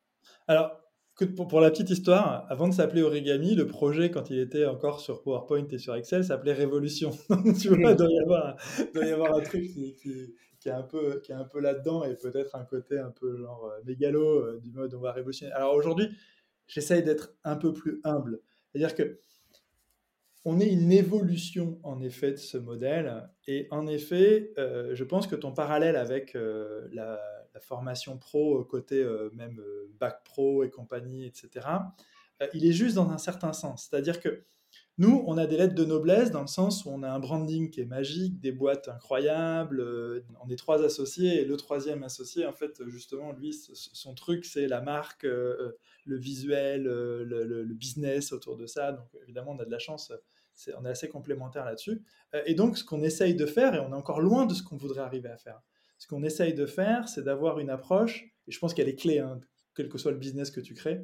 Alors pour, la petite histoire, avant de s'appeler Origami, le projet, quand il était encore sur PowerPoint et sur Excel, s'appelait Révolution. tu vois, il doit y avoir, doit y avoir un truc qui, est un peu, peu là-dedans et peut-être un côté un peu genre euh, mégalo euh, du mode on va révolutionner. Alors aujourd'hui, j'essaye d'être un peu plus humble. C'est-à-dire que on est une évolution en effet de ce modèle et en effet, euh, je pense que ton parallèle avec la la formation pro euh, côté euh, même euh, bac pro et compagnie, etc., il est juste dans un certain sens. C'est-à-dire que nous, on a des lettres de noblesse dans le sens où on a un branding qui est magique, des boîtes incroyables, on est trois associés et le troisième associé, en fait, justement, lui, son truc, c'est la marque, le visuel, le, business autour de ça. Donc, évidemment, on a de la chance, on est assez complémentaires là-dessus. Et donc, ce qu'on essaye de faire, et on est encore loin de ce qu'on voudrait arriver à faire, ce qu'on essaye de faire, c'est d'avoir une approche, et je pense qu'elle est clé, hein, quel que soit le business que tu crées,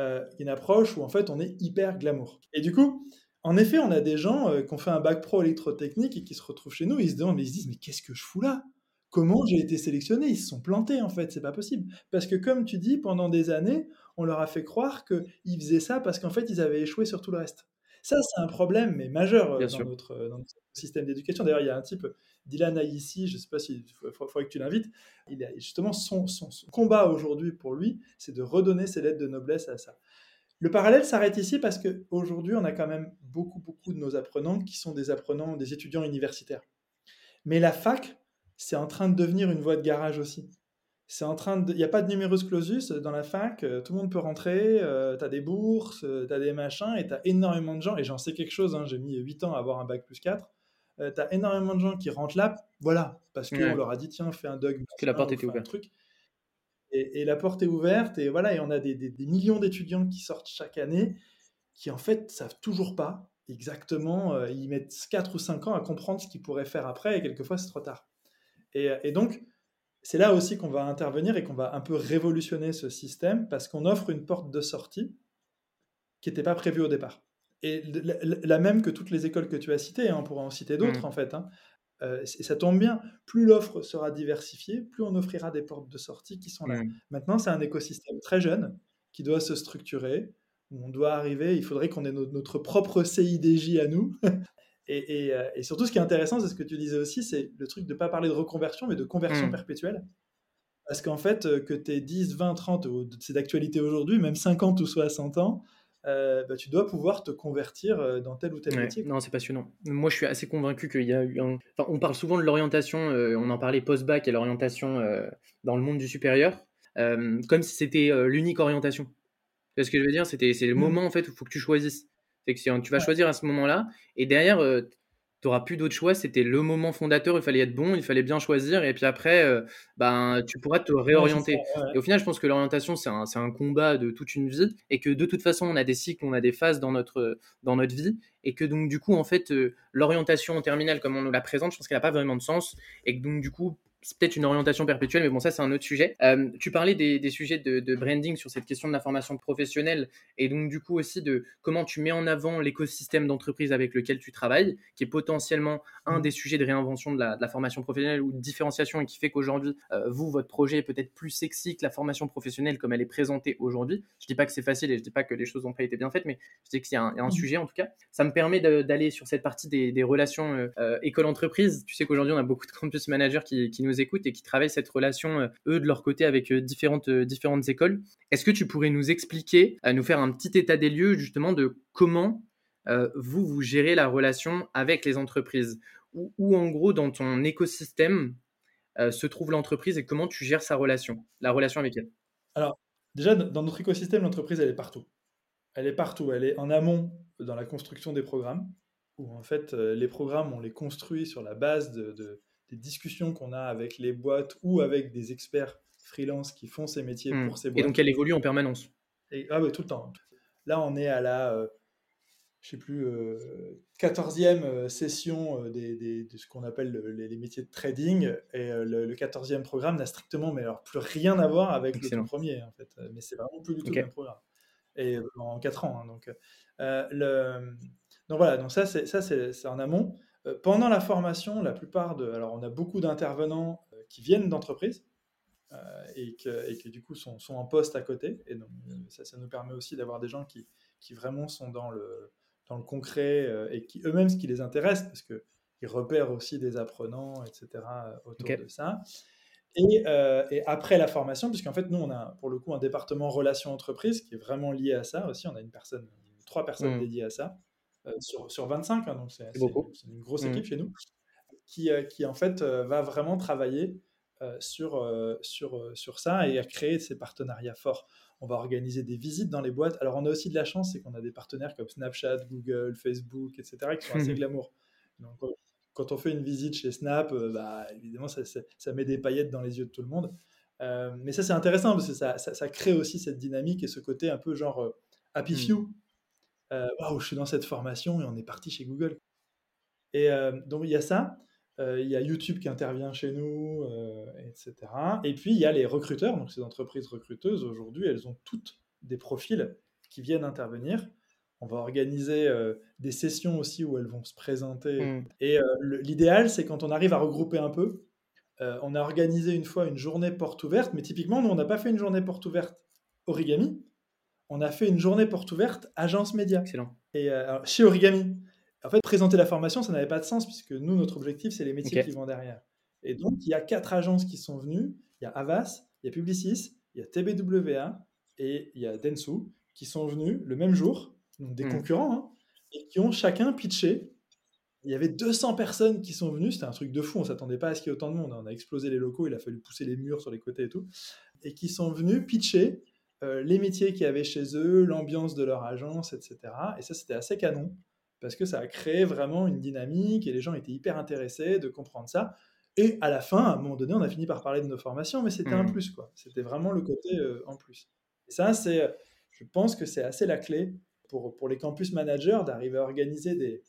euh, une approche où en fait on est hyper glamour. Et du coup, en effet, on a des gens euh, qui ont fait un bac pro électrotechnique et qui se retrouvent chez nous, ils se demandent, mais ils se disent, mais qu'est-ce que je fous là? Comment j'ai été sélectionné? Ils se sont plantés en fait, c'est pas possible. Parce que comme tu dis, pendant des années, on leur a fait croire qu'ils faisaient ça parce qu'en fait ils avaient échoué sur tout le reste. Ça, c'est un problème, mais majeur euh, dans notre, dans notre, système d'éducation. D'ailleurs, il y a un type, Dylan ici, je ne sais pas s'il faudrait que tu l'invites, il a justement son, combat aujourd'hui pour lui, c'est de redonner ses lettres de noblesse à ça. Le parallèle s'arrête ici parce qu'aujourd'hui, on a quand même beaucoup, beaucoup de nos apprenants qui sont des apprenants, des étudiants universitaires. Mais la fac, c'est en train de devenir une voie de garage aussi. C'est en train de... Il n'y a pas de numerus clausus dans la fac, euh, tout le monde peut rentrer, euh, tu as des bourses, euh, tu as des machins, et tu as énormément de gens, et j'en sais quelque chose, hein, j'ai mis 8 ans à avoir un bac plus 4, euh, tu as énormément de gens qui rentrent là, voilà, parce qu'on leur a dit, tiens, fais un dog. que la porte était ouverte. Truc. Et, la porte est ouverte, et voilà, et on a des, millions d'étudiants qui sortent chaque année, qui en fait savent toujours pas exactement, euh, ils mettent 4 ou 5 ans à comprendre ce qu'ils pourraient faire après, et quelquefois c'est trop tard. Et, et donc, c'est là aussi qu'on va intervenir et qu'on va un peu révolutionner ce système, parce qu'on offre une porte de sortie qui n'était pas prévue au départ et la, même que toutes les écoles que tu as citées, hein, on pourra en citer d'autres mmh. en fait. Hein. Euh, ça tombe bien, plus l'offre sera diversifiée, plus on offrira des portes de sortie qui sont là. Mmh. Maintenant, c'est un écosystème très jeune qui doit se structurer, où on doit arriver, il faudrait qu'on ait notre propre CIDJ à nous. Euh, et, surtout, ce qui est intéressant, c'est ce que tu disais aussi, c'est le truc de ne pas parler de reconversion, mais de conversion mmh. perpétuelle. Parce qu'en fait, euh, que tu aies 10, 20, 30, c'est d'actualité aujourd'hui, même 50 ou 60 ans, euh, bah, tu dois pouvoir te convertir euh, dans tel ou tel métier. Non, c'est passionnant. Moi, je suis assez convaincu qu'il y a eu un. Enfin, on parle souvent de l'orientation, euh, on en parlait post-bac et l'orientation dans le monde du supérieur, comme si c'était l'unique orientation. Ce que je veux dire, c'était c'est le mmh. moment en fait où il faut que tu choisisses. C'est que tu vas choisir à ce moment-là, et derrière, tu n'auras plus d'autre choix. C'était le moment fondateur, il fallait être bon, il fallait bien choisir. Et puis après, euh, ben, tu pourras te réorienter. Et au final, je pense que l'orientation, c'est un, un, combat de toute une vie. Et que de toute façon, on a des cycles, on a des phases dans notre, dans notre vie. Et que donc, du coup, en fait, euh, l'orientation en terminale, comme on nous la présente, je pense qu'elle n'a pas vraiment de sens. Et que donc, du coup, c'est peut-être une orientation perpétuelle, mais bon, ça, c'est un autre sujet. Euh, tu parlais des, sujets de, branding sur cette question de la formation professionnelle et donc, du coup, aussi de comment tu mets en avant l'écosystème d'entreprise avec lequel tu travailles, qui est potentiellement un mmh. des sujets de réinvention de la, formation professionnelle ou de différenciation et qui fait qu'aujourd'hui, euh, vous, votre projet est peut-être plus sexy que la formation professionnelle comme elle est présentée aujourd'hui. Je dis pas que c'est facile et je dis pas que les choses n'ont pas été bien faites, mais je dis qu'il y a un, mmh. sujet en tout cas. Ça me permet d'aller sur cette partie des, relations euh, école-entreprise. Tu sais qu'aujourd'hui, on a beaucoup de campus managers qui, qui nous nous écoutent et qui travaillent cette relation, euh, eux, de leur côté, avec euh, différentes, euh, différentes écoles. Est-ce que tu pourrais nous expliquer, nous faire un petit état des lieux, justement, de comment vous, vous gérez la relation avec les entreprises? Ou, en gros, dans ton écosystème, se trouve l'entreprise et comment tu gères sa relation, la relation avec elle? Alors, déjà, dans notre écosystème, l'entreprise, elle est partout. Elle est partout. Elle est en amont dans la construction des programmes, où en fait, les programmes, on les construit sur la base de, des discussions qu'on a avec les boîtes ou avec des experts freelance qui font ces métiers hmm. pour ces boîtes. Et donc elle évolue en permanence. Et, ah oui, tout le temps. Là, on est à la je sais plus, 14e session des, de ce qu'on appelle les, métiers de trading. Et le, 14e programme n'a strictement mais alors, plus rien à voir avec le premier, en fait. Mais c'est vraiment plus du tout le même programme. Et en 4 ans. Hein, donc, le, donc voilà, donc ça, c'est, ça c'est, en amont. Pendant la formation, la plupart de. Alors, on a beaucoup d'intervenants qui viennent d'entreprises. et, que, et, que, du coup sont, sont, en poste à côté. Et donc, ça, ça nous permet aussi d'avoir des gens qui, qui vraiment sont dans le, dans le concret euh, et qui eux-mêmes ce qui les intéresse parce que ils repèrent aussi des apprenants, etc. Euh, autour de ça. Et, euh, et, après la formation, puisqu'en fait, nous, on a pour le coup un département relations entreprises qui est vraiment lié à ça aussi. On a une personne, trois personnes mmh. dédiées à ça, sur, sur 25, hein, donc c'est une grosse mmh. équipe chez nous, qui, qui en fait va vraiment travailler sur, sur, sur ça et à créer ces partenariats forts on va organiser des visites dans les boîtes. Alors, on a aussi de la chance, c'est qu'on a des partenaires comme Snapchat, Google, Facebook, etc., qui sont assez glamour. Donc, quand on fait une visite chez Snap, euh, bah, évidemment, ça, met des paillettes dans les yeux de tout le monde. Euh, mais ça, c'est intéressant parce que ça, crée aussi cette dynamique et ce côté un peu genre euh, happy hmm. few. Waouh, je suis dans cette formation et on est parti chez Google. Et donc, il y a ça. Euh, il y a YouTube qui intervient chez nous, euh, etc. Et puis, il y a les recruteurs, donc ces entreprises recruteuses, aujourd'hui, elles ont toutes des profils qui viennent intervenir. On va organiser euh, des sessions aussi où elles vont se présenter. Mm. Et l'idéal, c'est quand on arrive à regrouper un peu. on a organisé une fois une journée porte ouverte, mais typiquement, nous, on n'a pas fait une journée porte ouverte origami. On a fait une journée porte ouverte agence média. Excellent. Et chez Origami. En fait, présenter la formation, ça n'avait pas de sens puisque nous, notre objectif, c'est les métiers qui vont derrière. Et donc, il y a quatre agences qui sont venues. Il y a Avas, il y a Publicis, il y a TBWA et il y a Densu qui sont venus le même jour, donc des hmm. concurrents, hein, et qui ont chacun pitché. Il y avait 200 personnes qui sont venues, c'était un truc de fou, on ne s'attendait pas à ce qu'il y ait autant de monde. On a explosé les locaux, il a fallu pousser les murs sur les côtés et tout. Et qui sont venus pitcher euh, les métiers qu'il y avait chez eux, l'ambiance de leur agence, etc. Et ça, c'était assez canon parce que ça a créé vraiment une dynamique et les gens étaient hyper intéressés de comprendre ça. Et à la fin, à un moment donné, on a fini par parler de nos formations, mais c'était un mmh. plus, quoi. C'était vraiment le côté euh, en plus. Et ça, c'est, je pense que c'est assez la clé pour, pour les campus managers d'arriver à organiser des,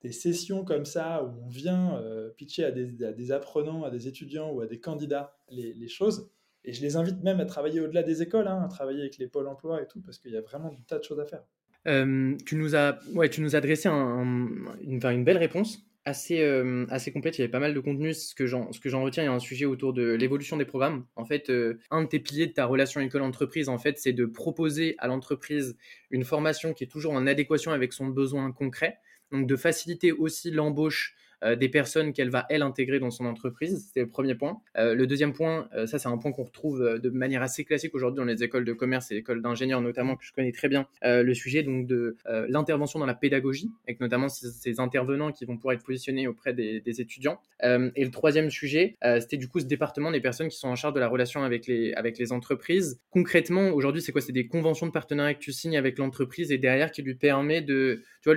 des sessions comme ça où on vient euh, pitcher à des, à des, apprenants, à des étudiants ou à des candidats les, les choses. Et je les invite même à travailler au-delà des écoles, hein, à travailler avec les pôles emploi et tout, parce qu'il y a vraiment un tas de choses à faire. Euh, tu, nous as, ouais, tu nous as une, une, belle réponse, assez, euh, assez complète. Il y avait pas mal de contenu. Ce que j'en retiens, il y a un sujet autour de l'évolution des programmes. En fait, euh, un de tes piliers de ta relation école-entreprise, en fait, c'est de proposer à l'entreprise une formation qui est toujours en adéquation avec son besoin concret. Donc, de faciliter aussi l'embauche euh, des personnes qu'elle va, elle, intégrer dans son entreprise. C'est le premier point. Euh, le deuxième point, euh, ça c'est un point qu'on retrouve de manière assez classique aujourd'hui dans les écoles de commerce et écoles d'ingénieurs notamment, que je connais très bien, le sujet donc de l'intervention dans la pédagogie, avec notamment ces, intervenants qui vont pouvoir être positionnés auprès des, étudiants. et le troisième sujet, c'était du coup ce département des personnes qui sont en charge de la relation avec les, avec les entreprises. Concrètement, aujourd'hui, c'est quoi? C'est des conventions de partenariat que tu signes avec l'entreprise et derrière qui lui permet de, tu vois,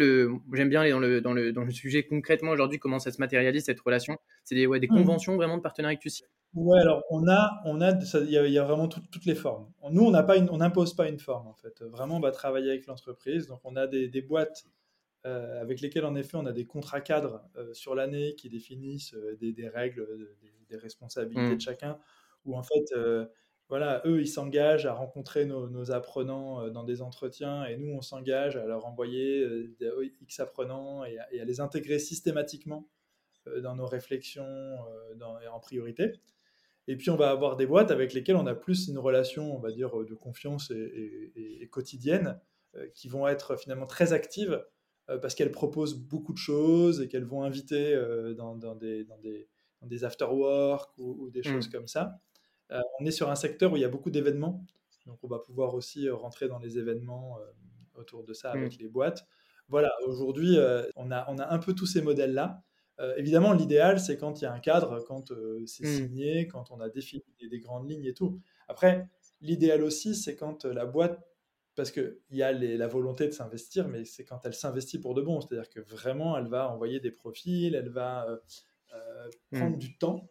j'aime bien aller dans le, dans le, dans le sujet concrètement aujourd'hui, comment ça se matérialise cette relation C'est des, ouais, des mmh. conventions vraiment de partenariat que tu signes Ouais, alors on a, on a, il y, a vraiment toutes les formes. Nous, on n'a pas, on n'impose pas une forme en fait. Vraiment, on va travailler avec l'entreprise. Donc, on a des, des boîtes euh, avec lesquelles, en effet, on a des contrats cadres euh, sur l'année qui définissent euh, des, des, règles, des, responsabilités mmh. de chacun. Où en fait, voilà, eux, ils s'engagent à rencontrer nos, apprenants euh, dans des entretiens et nous, on s'engage à leur envoyer euh, X apprenants et à, les intégrer systématiquement euh, dans nos réflexions en priorité. Et puis, on va avoir des boîtes avec lesquelles on a plus une relation, on va dire, de confiance et, quotidienne, qui vont être finalement très actives parce qu'elles proposent beaucoup de choses et qu'elles vont inviter dans, des, dans, des, after-work ou, des mmh. choses comme ça. Euh, on est sur un secteur où il y a beaucoup d'événements, donc on va pouvoir aussi euh, rentrer dans les événements euh, autour de ça avec mmh. les boîtes. Voilà, aujourd'hui, on, a, on a un peu tous ces modèles-là. évidemment, l'idéal, c'est quand il y a un cadre, quand c'est mmh. signé, quand on a défini des, grandes lignes et tout. Après, l'idéal aussi, c'est quand la boîte, parce qu'il y a la volonté de s'investir, mais c'est quand elle s'investit pour de bon. C'est-à-dire que vraiment, elle va envoyer des profils, elle va prendre mmh. du temps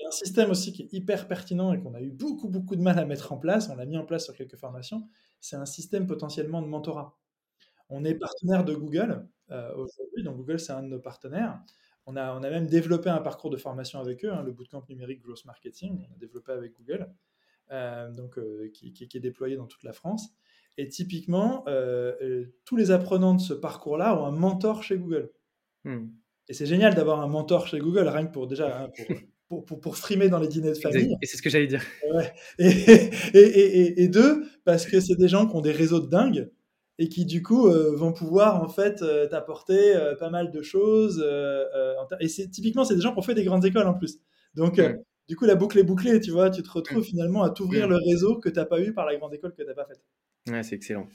il y a un système aussi qui est hyper pertinent et qu'on a eu beaucoup, beaucoup de mal à mettre en place. On l'a mis en place sur quelques formations. C'est un système potentiellement de mentorat. On est partenaire de Google aujourd'hui, donc Google, c'est un de nos partenaires. On a, on a même développé un parcours de formation avec eux, hein, le Bootcamp numérique Growth Marketing, on a développé avec Google, donc, qui, qui, est déployé dans toute la France. Et typiquement, tous les apprenants de ce parcours-là ont un mentor chez Google. Hmm. Et c'est génial d'avoir un mentor chez Google, rien que pour déjà hein, pour, pour, pour, streamer dans les dîners de famille. Et c'est ce que j'allais dire. Et, et, et, et, deux, parce que c'est des gens qui ont des réseaux de dingue et qui du coup euh, vont pouvoir en fait euh, t'apporter euh, pas mal de choses. et c'est typiquement c'est des gens qui ont fait des grandes écoles en plus. Donc du coup la boucle est bouclée, tu vois, tu te retrouves finalement à t'ouvrir le réseau que tu n'as pas eu par la grande école que tu n'as pas faite. Ouais, c'est excellent.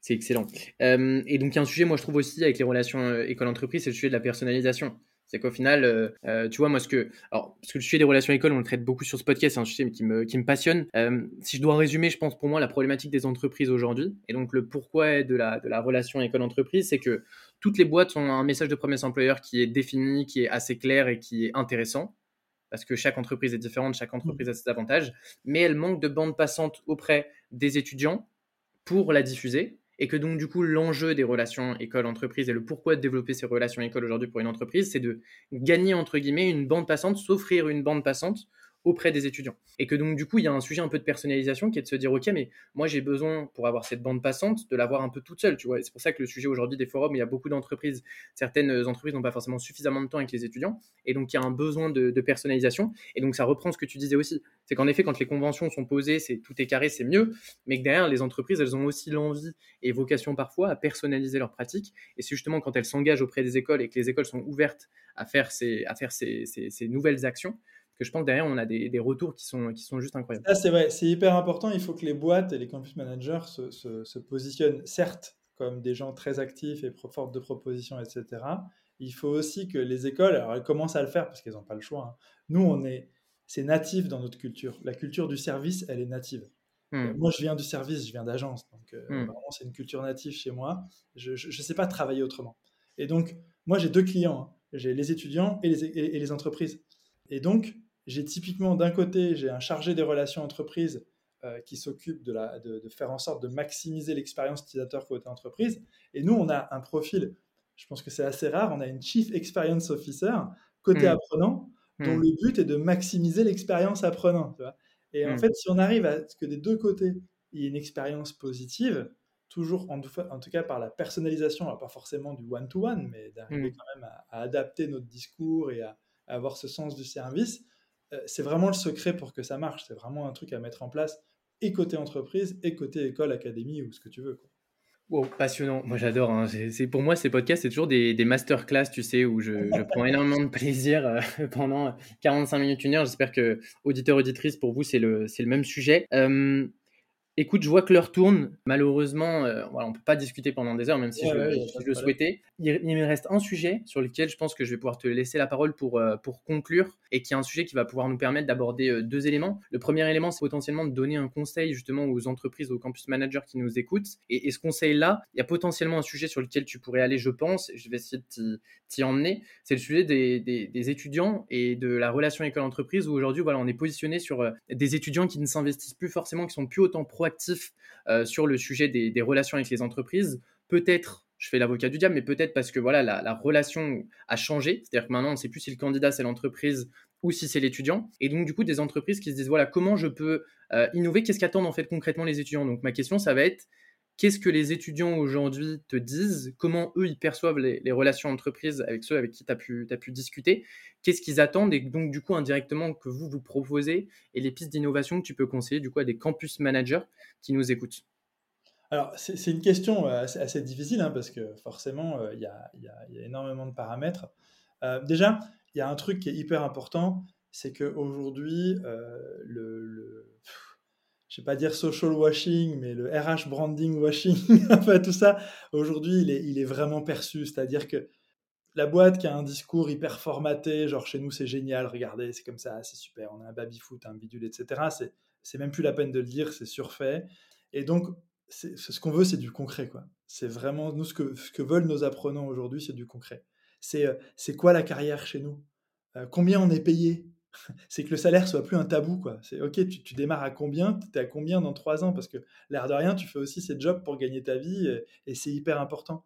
C'est excellent. Et donc, il y a un sujet, moi, je trouve aussi, avec les relations école-entreprise, c'est le sujet de la personnalisation. C'est qu'au final, euh, tu vois, moi, ce que. Alors, parce que le sujet des relations école, on le traite beaucoup sur ce podcast, c'est un sujet qui me, qui me passionne. si je dois résumer, je pense pour moi, la problématique des entreprises aujourd'hui, et donc le pourquoi de la, de la relation école-entreprise, c'est que toutes les boîtes ont un message de promesse employeur qui est défini, qui est assez clair et qui est intéressant parce que chaque entreprise est différente, chaque entreprise a ses avantages, mais elle manque de bande passante auprès des étudiants pour la diffuser et que donc du coup l'enjeu des relations école-entreprise et le pourquoi de développer ces relations école aujourd'hui pour une entreprise, c'est de gagner entre guillemets une bande passante, s'offrir une bande passante auprès des étudiants. Et que donc, du coup, il y a un sujet un peu de personnalisation qui est de se dire, OK, mais moi, j'ai besoin, pour avoir cette bande passante, de l'avoir un peu toute seule, tu vois. C'est pour ça que le sujet aujourd'hui des forums, il y a beaucoup d'entreprises, certaines entreprises n'ont pas forcément suffisamment de temps avec les étudiants, et donc il y a un besoin de, personnalisation. Et donc, ça reprend ce que tu disais aussi. C'est qu'en effet, quand les conventions sont posées, c'est tout est carré, c'est mieux, mais que derrière, les entreprises, elles ont aussi l'envie et vocation parfois à personnaliser leurs pratiques. Et c'est justement quand elles s'engagent auprès des écoles et que les écoles sont ouvertes à faire ces, à faire ces nouvelles actions, que je pense que derrière, on a des, retours qui sont, qui sont juste incroyables. c'est vrai, c'est hyper important. Il faut que les boîtes et les campus managers se, se, positionnent, certes, comme des gens très actifs et fortes de propositions, etc. Il faut aussi que les écoles, alors elles commencent à le faire parce qu'elles n'ont pas le choix. Hein. Nous, on est, c'est natif dans notre culture. La culture du service, elle est native. Hmm. Moi, je viens du service, je viens d'agence, donc euh, hmm. vraiment, c'est une culture native chez moi. Je ne sais pas travailler autrement. Et donc, moi, j'ai deux clients. Hein. J'ai les étudiants et les, et les entreprises. Et donc, j'ai typiquement d'un côté, j'ai un chargé des relations entreprises euh, qui s'occupe de, de, faire en sorte de maximiser l'expérience utilisateur côté entreprise. Et nous, on a un profil, je pense que c'est assez rare, on a une Chief Experience Officer côté hmm. apprenant, dont hmm. le but est de maximiser l'expérience apprenant. et en hmm. fait, si on arrive à ce que des deux côtés, il y ait une expérience positive, toujours en, en, tout cas par la personnalisation, pas forcément du one-to-one, mais d'arriver quand même à, adapter notre discours et à avoir ce sens du service, c'est vraiment le secret pour que ça marche. C'est vraiment un truc à mettre en place et côté entreprise et côté école, académie ou ce que tu veux. Wow, passionnant. Moi, j'adore. Hein. C'est, pour moi, ces podcasts, c'est toujours des, des masterclass, tu sais, où je, prends énormément de plaisir euh, pendant 45 minutes, une heure. J'espère que, auditeur, auditrice, pour vous, c'est le, c'est le même sujet. Euh, Écoute, je vois que l'heure tourne. Malheureusement, euh, voilà, on ne peut pas discuter pendant des heures, même si je, le souhaitais. Il, me reste un sujet sur lequel je pense que je vais pouvoir te laisser la parole pour, euh, pour conclure et qui est un sujet qui va pouvoir nous permettre d'aborder euh, deux éléments. Le premier élément, c'est potentiellement de donner un conseil justement aux entreprises, aux campus managers qui nous écoutent. Et, ce conseil-là, il y a potentiellement un sujet sur lequel tu pourrais aller, je pense. Je vais essayer de t'y emmener. C'est le sujet des, des, étudiants et de la relation école-entreprise où aujourd'hui, voilà, on est positionné sur des étudiants qui ne s'investissent plus forcément, qui sont plus autant pro euh, sur le sujet des, relations avec les entreprises. Peut-être, je fais l'avocat du diable, mais peut-être parce que voilà, la, relation a changé. C'est-à-dire que maintenant, on ne sait plus si le candidat c'est l'entreprise ou si c'est l'étudiant. Et donc, du coup, des entreprises qui se disent voilà, comment je peux euh, innover? Qu'est-ce qu'attendent en fait concrètement les étudiants? Donc, ma question, ça va être Qu'est-ce que les étudiants aujourd'hui te disent? Comment eux, ils perçoivent les, relations entreprises avec ceux avec qui tu as pu, discuter? Qu'est-ce qu'ils attendent? Et donc, du coup, indirectement, que vous vous proposez et les pistes d'innovation que tu peux conseiller du coup, à des campus managers qui nous écoutent? Alors, c'est une question euh, assez, difficile hein, parce que forcément, euh, il y, a, énormément de paramètres. Euh, déjà, il y a un truc qui est hyper important, c'est qu'aujourd'hui, le, je vais pas dire social washing, mais le RH branding washing, enfin tout ça, aujourd'hui, il est, vraiment perçu. C'est-à-dire que la boîte qui a un discours hyper formaté, genre chez nous c'est génial, regardez, c'est comme ça, c'est super, on a un baby-foot, un bidule, etc. C'est, même plus la peine de le dire, c'est surfait. Et donc, ce qu'on veut, c'est du concret, quoi. C'est vraiment, nous, ce que, veulent nos apprenants aujourd'hui, c'est du concret. C'est, euh, quoi la carrière chez nous? Euh, Combien on est payé? c'est que le salaire soit plus un tabou. quoi. C'est ok, tu, démarres à combien Tu es à combien dans trois ans? Parce que l'air de rien, tu fais aussi ces jobs pour gagner ta vie et, c'est hyper important.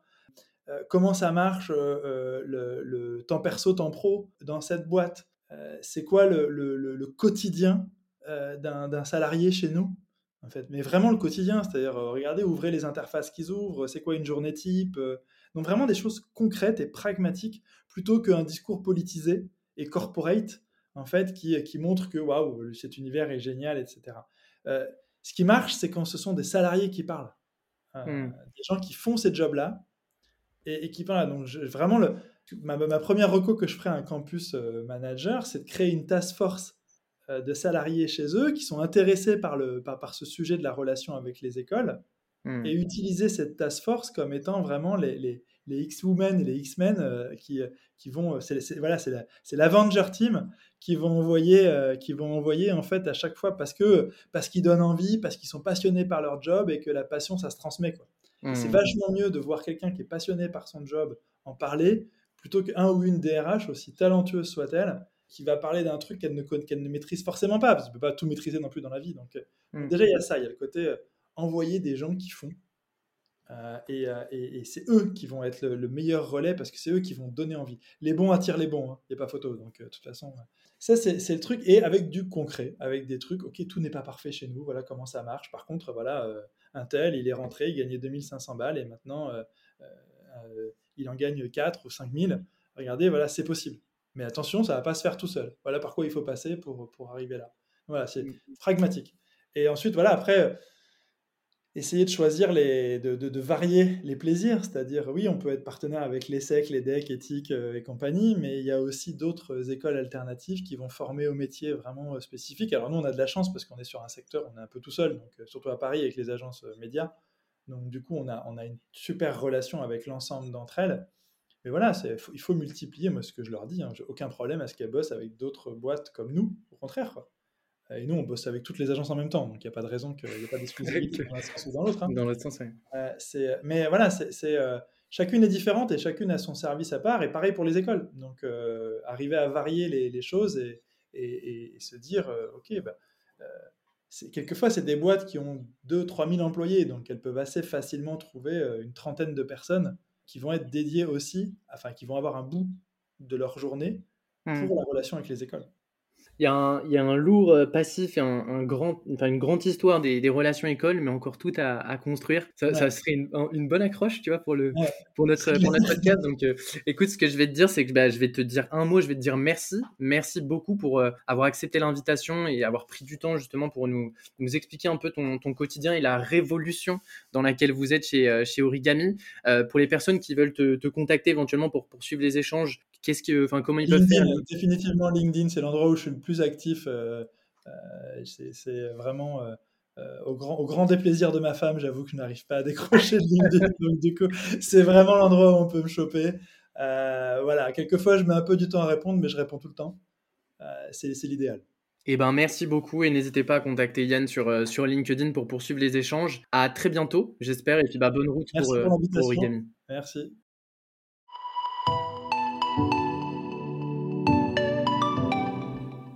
Euh, comment ça marche euh, euh, le, temps perso, temps pro dans cette boîte? C'est quoi le, quotidien d'un salarié chez nous en fait, mais vraiment le quotidien, c'est-à-dire regardez, ouvrez les interfaces qu'ils ouvrent, c'est quoi une journée type, donc vraiment des choses concrètes et pragmatiques plutôt qu'un discours politisé et corporate en fait, qui, qui montre que waouh, cet univers est génial, etc. Euh, ce qui marche, c'est quand ce sont des salariés qui parlent, euh, hmm. des gens qui font ces jobs-là et, qui parlent. Donc, vraiment, le, ma, première reco que je ferai à un campus euh, manager, c'est de créer une task force de salariés chez eux qui sont intéressés par, le, par, par, ce sujet de la relation avec les écoles hmm. et utiliser cette task force comme étant vraiment les, les, les X-Women et les X-Men euh, qui, euh, qui vont, euh, c'est, voilà, c'est, l'Avenger Team qui vont envoyer, qui vont envoyer en fait à chaque fois parce que parce qu'ils donnent envie, parce qu'ils sont passionnés par leur job et que la passion ça se transmet quoi. C'est mmh. vachement mieux de voir quelqu'un qui est passionné par son job en parler plutôt qu'un ou une DRH aussi talentueuse soit-elle qui va parler d'un truc qu'elle ne, qu'elle ne maîtrise forcément pas parce qu'elle ne peut pas tout maîtriser non plus dans la vie. Donc, mmh. déjà il y a ça, il y a le côté envoyer des gens qui font euh, euh, et, c'est eux qui vont être le, meilleur relais parce que c'est eux qui vont donner envie. Les bons attirent les bons, il hein. n'y a pas photo. Donc, euh, de toute façon, ça, c'est le truc. Et avec du concret, avec des trucs, ok, tout n'est pas parfait chez nous, voilà comment ça marche. Par contre, voilà, un tel, il est rentré, il gagnait 2500 balles et maintenant, il en gagne 4 ou 5000. Regardez, voilà, c'est possible. Mais attention, ça ne va pas se faire tout seul. Voilà par quoi il faut passer pour, pour arriver là. Voilà, c'est mmh. pragmatique. Et ensuite, voilà, après essayer de choisir les, de, de, varier les plaisirs, c'est-à-dire oui, on peut être partenaire avec l'ESSEC, l'EDEC, éthique euh, et compagnie, mais il y a aussi d'autres écoles alternatives qui vont former au métier vraiment euh, spécifique. Alors nous, on a de la chance parce qu'on est sur un secteur, on est un peu tout seul, donc euh, surtout à Paris avec les agences médias. Donc du coup, on a, on a une super relation avec l'ensemble d'entre elles. Mais voilà, il faut multiplier, moi ce que je leur dis, hein, j'ai aucun problème à ce qu'elles bossent avec d'autres boîtes comme nous, au contraire. Et nous, on bosse avec toutes les agences en même temps, donc il n'y a pas de raison qu'il n'y ait pas d'exclusivité dans un sens ou dans l'autre. Hein. Dans l'autre sens, oui. Euh, mais voilà, c'est, euh, chacune est différente et chacune a son service à part, et pareil pour les écoles. Donc, euh, arriver à varier les, choses et, et, se dire, OK, bah, quelquefois, c'est des boîtes qui ont 2-3 000 employés, donc elles peuvent assez facilement trouver une trentaine de personnes qui vont être dédiées aussi, enfin, qui vont avoir un bout de leur journée pour la relation avec les écoles il y, a un, il y a un lourd euh, passif et un, grand, enfin une grande histoire des, des relations écoles, mais encore tout à, à construire. Ça, ça serait une, une, bonne accroche, tu vois, pour, le, pour, notre, pour notre podcast. Donc, euh, écoute, ce que je vais te dire, c'est que bah, je vais te dire un mot, je vais te dire merci. Merci beaucoup pour euh, avoir accepté l'invitation et avoir pris du temps justement pour nous, nous expliquer un peu ton, ton, quotidien et la révolution dans laquelle vous êtes chez, chez Origami. pour les personnes qui veulent te, te contacter éventuellement pour poursuivre les échanges, Qu'est-ce que, enfin, comment ils peuvent faire Définitivement, LinkedIn, c'est l'endroit où je suis le plus actif. Euh, euh, c'est vraiment euh, au, grand, au grand déplaisir de ma femme. J'avoue que je n'arrive pas à décrocher de LinkedIn. donc, du coup, c'est vraiment l'endroit où on peut me choper. voilà, quelquefois, je mets un peu du temps à répondre, mais je réponds tout le temps. c'est l'idéal. Eh ben, merci beaucoup et n'hésitez pas à contacter Yann sur, sur LinkedIn pour poursuivre les échanges. À très bientôt, j'espère, et puis bah, bonne route pour, pour Origami. Merci.